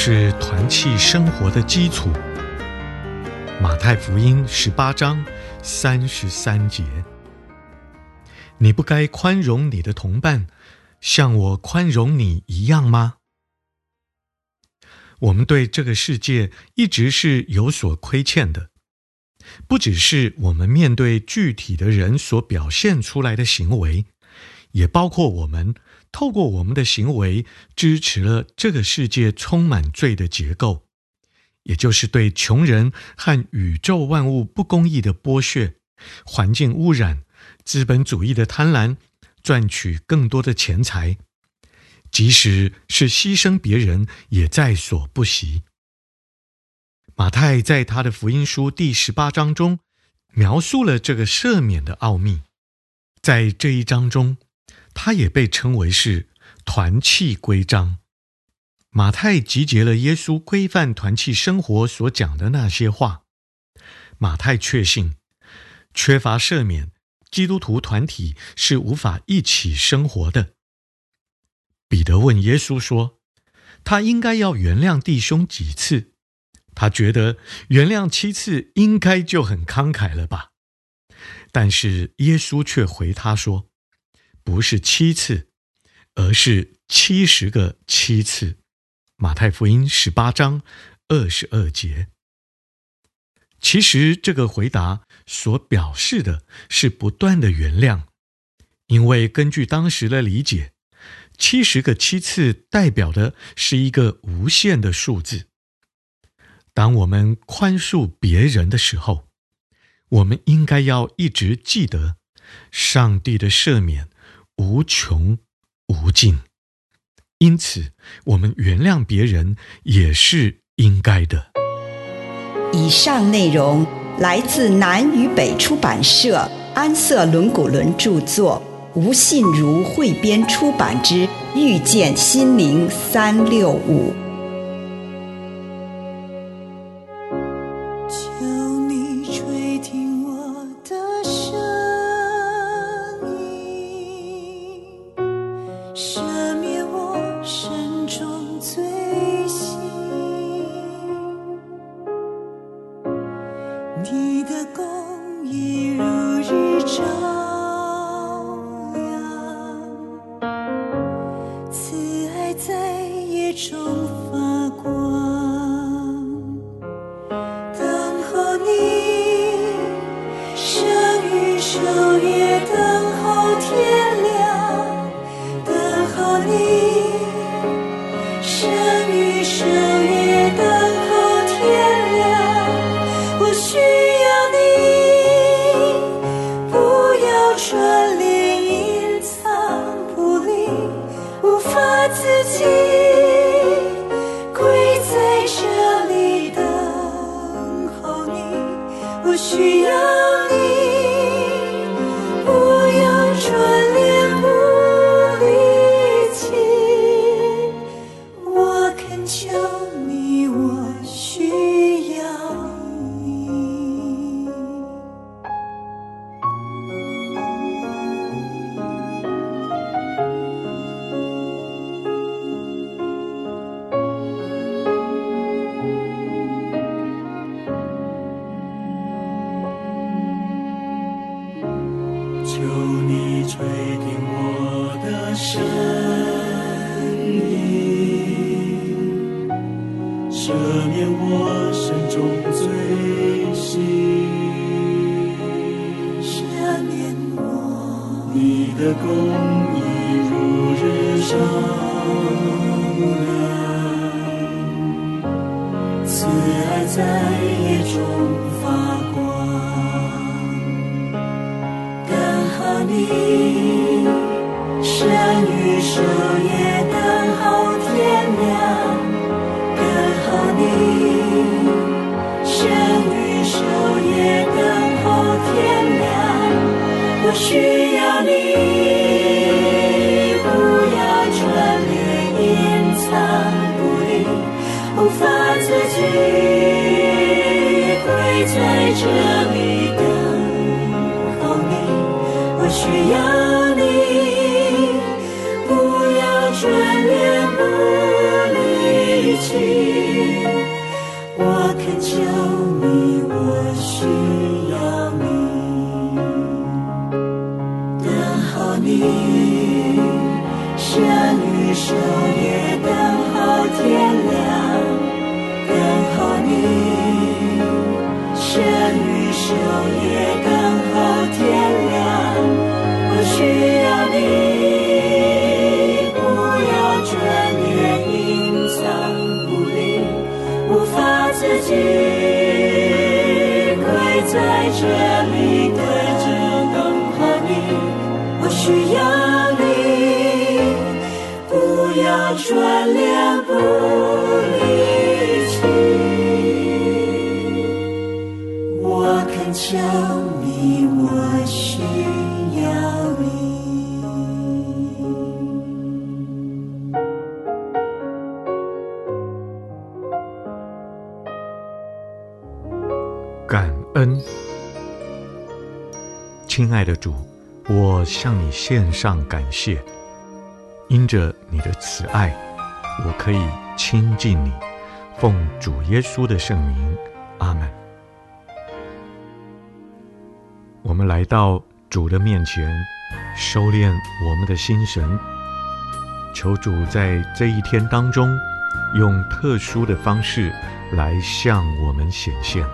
是团契生活的基础。马太福音十八章。三十三节，你不该宽容你的同伴，像我宽容你一样吗？我们对这个世界一直是有所亏欠的，不只是我们面对具体的人所表现出来的行为，也包括我们透过我们的行为支持了这个世界充满罪的结构。也就是对穷人和宇宙万物不公义的剥削、环境污染、资本主义的贪婪，赚取更多的钱财，即使是牺牲别人，也在所不惜。马太在他的福音书第十八章中描述了这个赦免的奥秘，在这一章中，他也被称为是团契规章。马太集结了耶稣规范团契生活所讲的那些话。马太确信，缺乏赦免，基督徒团体是无法一起生活的。彼得问耶稣说：“他应该要原谅弟兄几次？”他觉得原谅七次应该就很慷慨了吧？但是耶稣却回他说：“不是七次，而是七十个七次。”马太福音十八章二十二节，其实这个回答所表示的是不断的原谅，因为根据当时的理解，七十个七次代表的是一个无限的数字。当我们宽恕别人的时候，我们应该要一直记得，上帝的赦免无穷无尽。因此，我们原谅别人也是应该的。以上内容来自南与北出版社安瑟伦古伦著作，吴信如汇编出版之《遇见心灵三六五》。赦免我身中罪行，你的公义如日朝阳，慈爱在夜中发光，等候你生于昼夜的。不需要。垂听我的声音，赦免我心中罪行，赦免我。你的公义如日照亮，慈爱在夜中发光，感和你。与守夜等候天亮。等候你，生与守夜等候天亮。我需你，生与守夜等候天亮。等候你生与守夜等候天亮，我需要你，不要眷恋隐藏不离，无法自己跪在这眷恋不离去。我恳。求你，我需要你。感恩，亲爱的主，我向你献上感谢。因着你的慈爱，我可以亲近你。奉主耶稣的圣名，阿门。我们来到主的面前，收敛我们的心神，求主在这一天当中，用特殊的方式来向我们显现。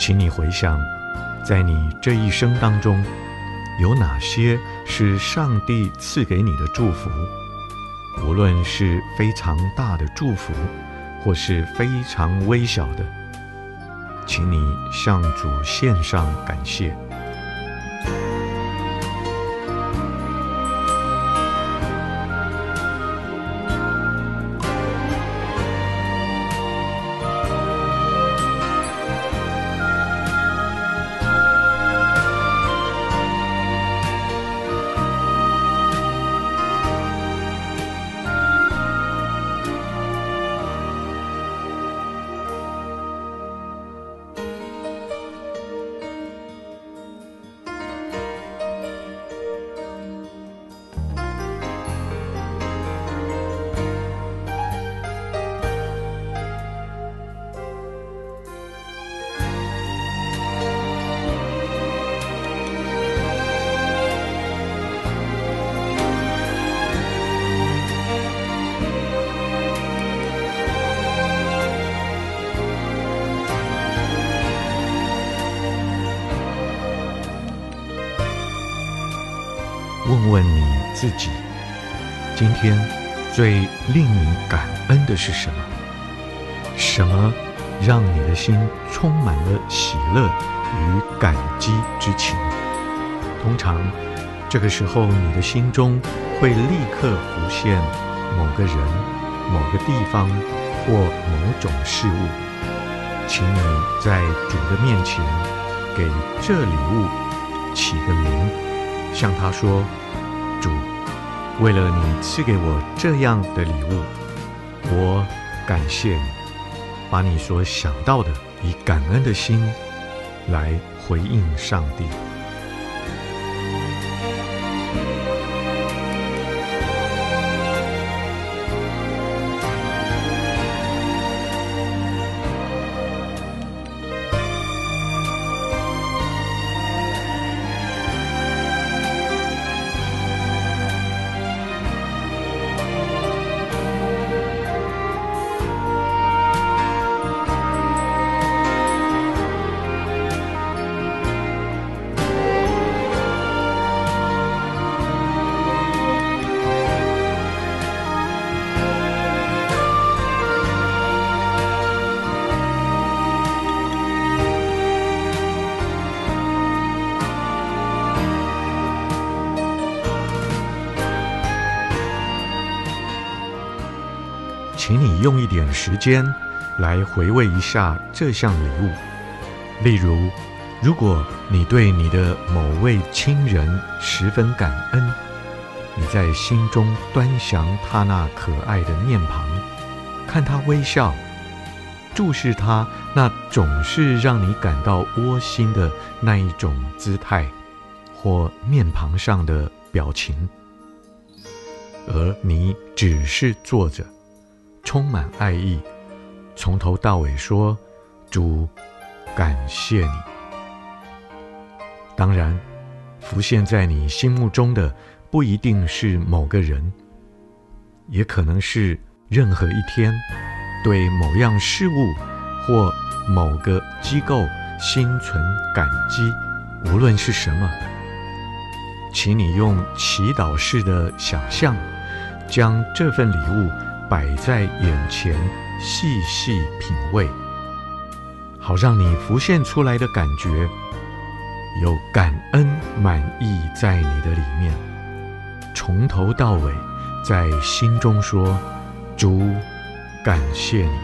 请你回想，在你这一生当中，有哪些是上帝赐给你的祝福？无论是非常大的祝福，或是非常微小的。请你向主献上感谢。问问你自己，今天最令你感恩的是什么？什么让你的心充满了喜乐与感激之情？通常这个时候，你的心中会立刻浮现某个人、某个地方或某种事物。请你在主的面前给这礼物起个名。向他说：“主，为了你赐给我这样的礼物，我感谢你。把你所想到的，以感恩的心来回应上帝。”请你用一点时间来回味一下这项礼物。例如，如果你对你的某位亲人十分感恩，你在心中端详他那可爱的面庞，看他微笑，注视他那总是让你感到窝心的那一种姿态或面庞上的表情，而你只是坐着，充满爱意，从头到尾说：“主，感谢你。”当然，浮现在你心目中的不一定是某个人，也可能是任何一天对某样事物或某个机构心存感激，无论是什么，请你用祈祷式的想象，将这份礼物摆在眼前，细细品味，好让你浮现出来的感觉。有感恩满意在你的里面，从头到尾在心中说：“主，感谢你。”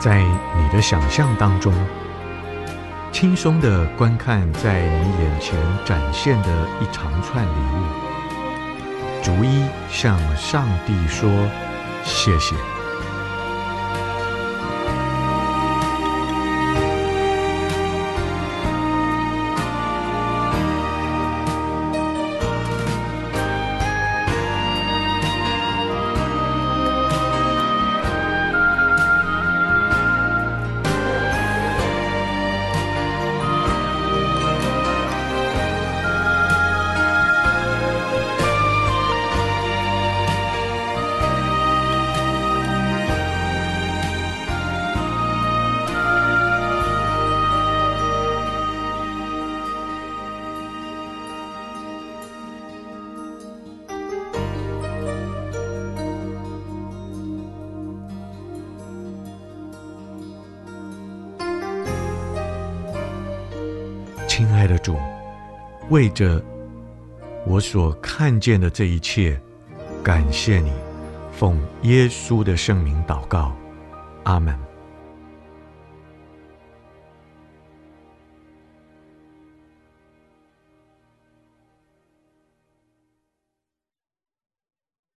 在你的想象当中，轻松地观看在你眼前展现的一长串礼物，逐一向上帝说谢谢。亲爱的主，为着我所看见的这一切，感谢你，奉耶稣的圣名祷告，阿门。